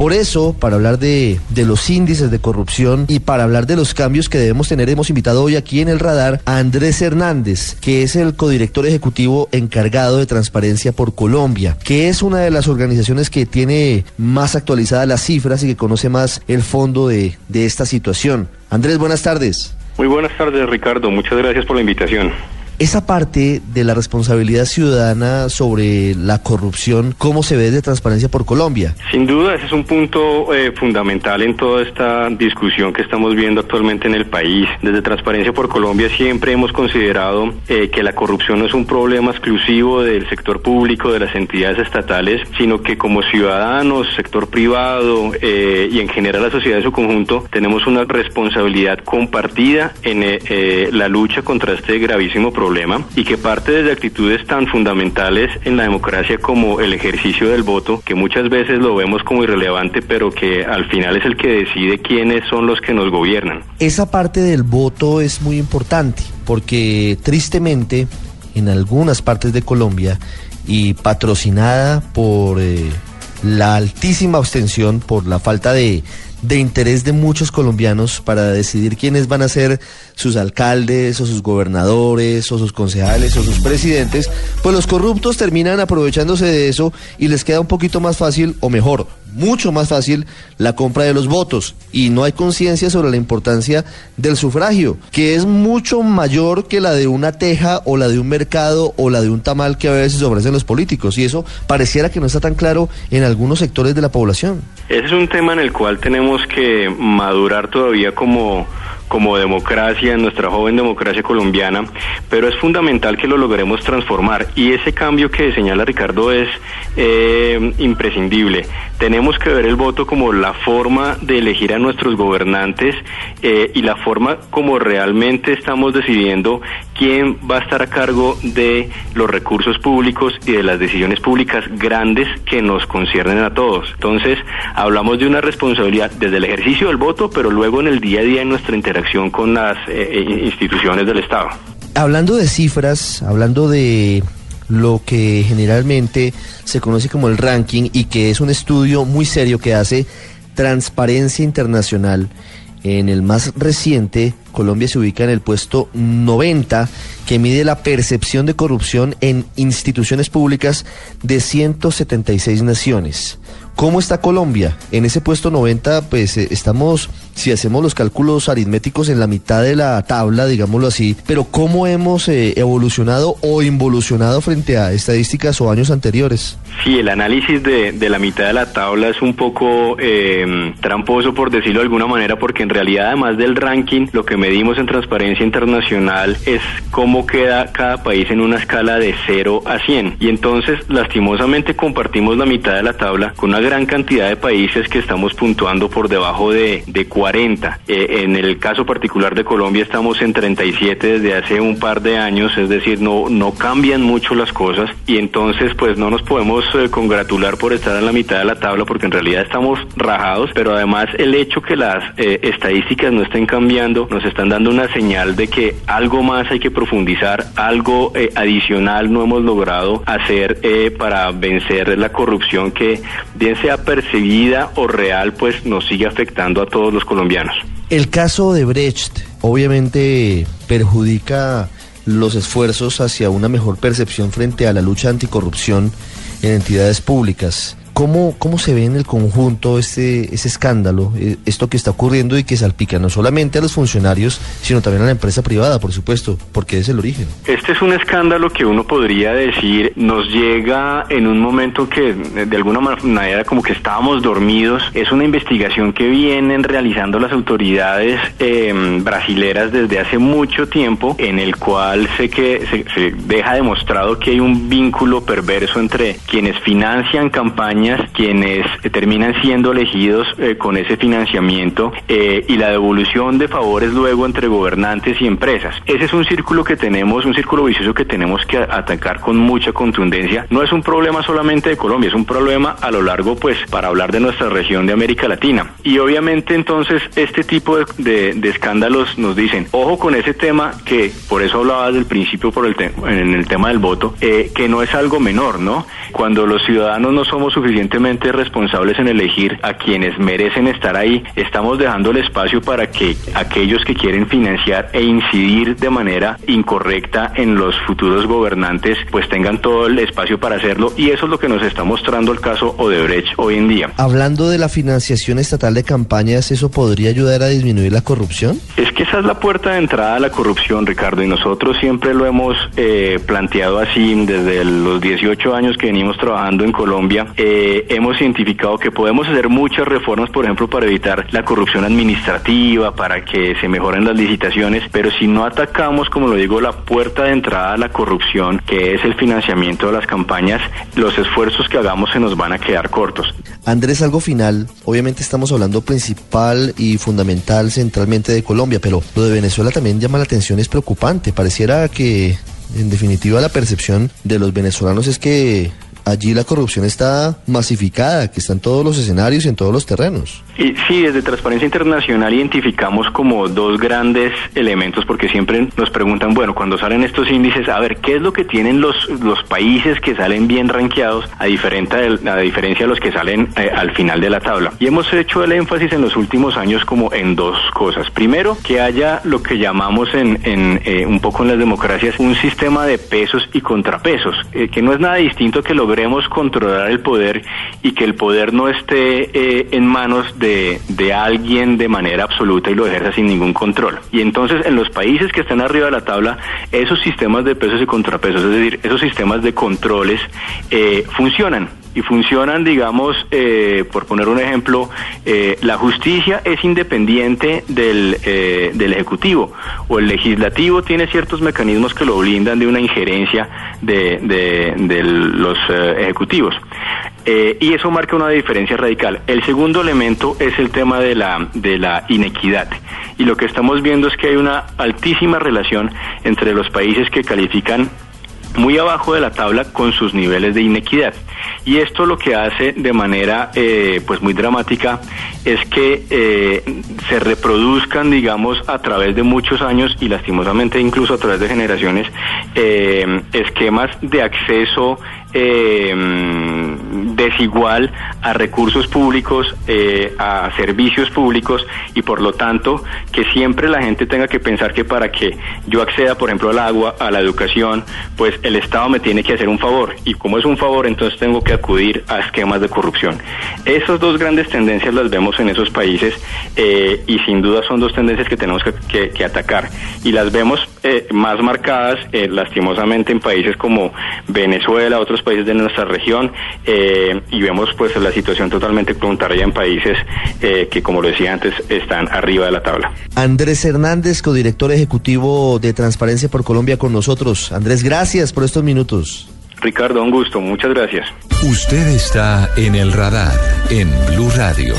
Por eso, para hablar de, de, los índices de corrupción y para hablar de los cambios que debemos tener, hemos invitado hoy aquí en el radar a Andrés Hernández, que es el codirector ejecutivo encargado de Transparencia por Colombia, que es una de las organizaciones que tiene más actualizadas las cifras y que conoce más el fondo de, de esta situación. Andrés, buenas tardes. Muy buenas tardes, Ricardo. Muchas gracias por la invitación. Esa parte de la responsabilidad ciudadana sobre la corrupción, ¿cómo se ve de Transparencia por Colombia? Sin duda, ese es un punto eh, fundamental en toda esta discusión que estamos viendo actualmente en el país. Desde Transparencia por Colombia siempre hemos considerado eh, que la corrupción no es un problema exclusivo del sector público, de las entidades estatales, sino que como ciudadanos, sector privado eh, y en general la sociedad en su conjunto, tenemos una responsabilidad compartida en la lucha contra este gravísimo problema y que parte desde actitudes tan fundamentales en la democracia como el ejercicio del voto, que muchas veces lo vemos como irrelevante, pero que al final es el que decide quiénes son los que nos gobiernan. Esa parte del voto es muy importante porque tristemente en algunas partes de Colombia y patrocinada por eh, la altísima abstención, por la falta de de interés de muchos colombianos para decidir quiénes van a ser sus alcaldes o sus gobernadores o sus concejales o sus presidentes, pues los corruptos terminan aprovechándose de eso y les queda un poquito más fácil o mejor, mucho más fácil la compra de los votos y no hay conciencia sobre la importancia del sufragio, que es mucho mayor que la de una teja o la de un mercado o la de un tamal que a veces ofrecen los políticos y eso pareciera que no está tan claro en algunos sectores de la población. Ese es un tema en el cual tenemos que madurar todavía como como democracia, en nuestra joven democracia colombiana, pero es fundamental que lo logremos transformar y ese cambio que señala Ricardo es eh, imprescindible. Tenemos que ver el voto como la forma de elegir a nuestros gobernantes eh, y la forma como realmente estamos decidiendo quién va a estar a cargo de los recursos públicos y de las decisiones públicas grandes que nos conciernen a todos. Entonces, hablamos de una responsabilidad desde el ejercicio del voto, pero luego en el día a día en nuestra interacción con las eh, eh, instituciones del Estado. Hablando de cifras, hablando de lo que generalmente se conoce como el ranking y que es un estudio muy serio que hace Transparencia Internacional. En el más reciente, Colombia se ubica en el puesto 90, que mide la percepción de corrupción en instituciones públicas de 176 naciones. ¿Cómo está Colombia? En ese puesto 90, pues eh, estamos, si hacemos los cálculos aritméticos, en la mitad de la tabla, digámoslo así, pero ¿cómo hemos eh, evolucionado o involucionado frente a estadísticas o años anteriores? Sí, el análisis de, la mitad de la tabla es un poco eh, tramposo, por decirlo de alguna manera, porque en realidad, además del ranking, lo que medimos en Transparencia Internacional es cómo queda cada país en una escala de 0 a 100. Y entonces, lastimosamente, compartimos la mitad de la tabla con una gran cantidad de países que estamos puntuando por debajo de, de 40. Eh, en el caso particular de Colombia estamos en 37 desde hace un par de años, es decir, no, no cambian mucho las cosas y entonces pues no nos podemos eh, congratular por estar en la mitad de la tabla porque en realidad estamos rajados, pero además el hecho que las eh, estadísticas no estén cambiando nos están dando una señal de que algo más hay que profundizar, algo adicional no hemos logrado hacer para vencer la corrupción que bien sea percibida o real, pues nos sigue afectando a todos los colombianos. El caso de Brecht obviamente perjudica los esfuerzos hacia una mejor percepción frente a la lucha anticorrupción en entidades públicas. ¿Cómo, ¿Cómo se ve en el conjunto este, ese escándalo, eh, esto que está ocurriendo y que salpica no solamente a los funcionarios, sino también a la empresa privada, por supuesto, porque es el origen? Este es un escándalo que uno podría decir nos llega en un momento que de alguna manera como que estábamos dormidos. Es una investigación que vienen realizando las autoridades eh, brasileras desde hace mucho tiempo, en el cual sé que se deja demostrado que hay un vínculo perverso entre quienes financian campañas quienes eh, terminan siendo elegidos eh, con ese financiamiento eh, y la devolución de favores luego entre gobernantes y empresas. Ese es un círculo que tenemos, un círculo vicioso que tenemos que atacar con mucha contundencia. No es un problema solamente de Colombia, es un problema a lo largo, pues, para hablar de nuestra región de América Latina. Y obviamente entonces este tipo de, escándalos nos dicen, ojo con ese tema que por eso hablaba desde el principio por el en el tema del voto, que no es algo menor, ¿no? Cuando los ciudadanos no somos suficientes suficientemente responsables en elegir a quienes merecen estar ahí, estamos dejando el espacio para que aquellos que quieren financiar e incidir de manera incorrecta en los futuros gobernantes, pues tengan todo el espacio para hacerlo y eso es lo que nos está mostrando el caso Odebrecht hoy en día. Hablando de la financiación estatal de campañas, ¿eso podría ayudar a disminuir la corrupción? Es que esa es la puerta de entrada a la corrupción, Ricardo, y nosotros siempre lo hemos eh, planteado así desde los 18 años que venimos trabajando en Colombia. Eh, hemos identificado que podemos hacer muchas reformas, por ejemplo, para evitar la corrupción administrativa, para que se mejoren las licitaciones, pero si no atacamos, como lo digo, la puerta de entrada a la corrupción, que es el financiamiento de las campañas, los esfuerzos que hagamos se nos van a quedar cortos. Andrés, algo final. Obviamente estamos hablando principal y fundamental centralmente de Colombia, pero lo de Venezuela también llama la atención, es preocupante. Pareciera que, en definitiva, la percepción de los venezolanos es que allí la corrupción está masificada, que está en todos los escenarios y en todos los terrenos. Y sí, desde Transparencia Internacional identificamos como dos grandes elementos porque siempre nos preguntan, bueno, cuando salen estos índices, a ver, ¿qué es lo que tienen los, los países que salen bien ranqueados a, diferente a diferencia de los que salen eh, al final de la tabla? Y hemos hecho el énfasis en los últimos años como en dos cosas. Primero, que haya lo que llamamos en, en eh, un poco en las democracias un sistema de pesos y contrapesos, eh, que no es nada distinto que lograr controlar el poder y que el poder no esté eh, en manos de, de alguien de manera absoluta y lo ejerza sin ningún control. Y entonces en los países que están arriba de la tabla, esos sistemas de pesos y contrapesos, es decir, esos sistemas de controles eh, funcionan y funcionan, digamos, eh, por poner un ejemplo, eh, la justicia es independiente del, eh, del Ejecutivo o el Legislativo tiene ciertos mecanismos que lo blindan de una injerencia de, de, de los Ejecutivos. y eso marca una diferencia radical. El segundo elemento es el tema de la, de la inequidad. Y lo que estamos viendo es que hay una altísima relación entre los países que califican muy abajo de la tabla con sus niveles de inequidad. Y esto lo que hace de manera eh, pues muy dramática es que eh, se reproduzcan, digamos, a través de muchos años y lastimosamente incluso a través de generaciones, eh, esquemas de acceso desigual a recursos públicos, a servicios públicos y por lo tanto que siempre la gente tenga que pensar que para que yo acceda, por ejemplo, al agua, a la educación, pues el Estado me tiene que hacer un favor y como es un favor, entonces tengo que acudir a esquemas de corrupción. Esas dos grandes tendencias las vemos en esos países eh, y sin duda son dos tendencias que tenemos que, atacar y las vemos eh, más marcadas eh, lastimosamente en países como Venezuela, otros países de nuestra región y vemos pues la situación totalmente contraria en países que como lo decía antes están arriba de la tabla. Andrés Hernández, codirector ejecutivo de Transparencia por Colombia con nosotros. Andrés, gracias por estos minutos. Ricardo, un gusto, muchas gracias. Usted está en el radar en Blue Radio.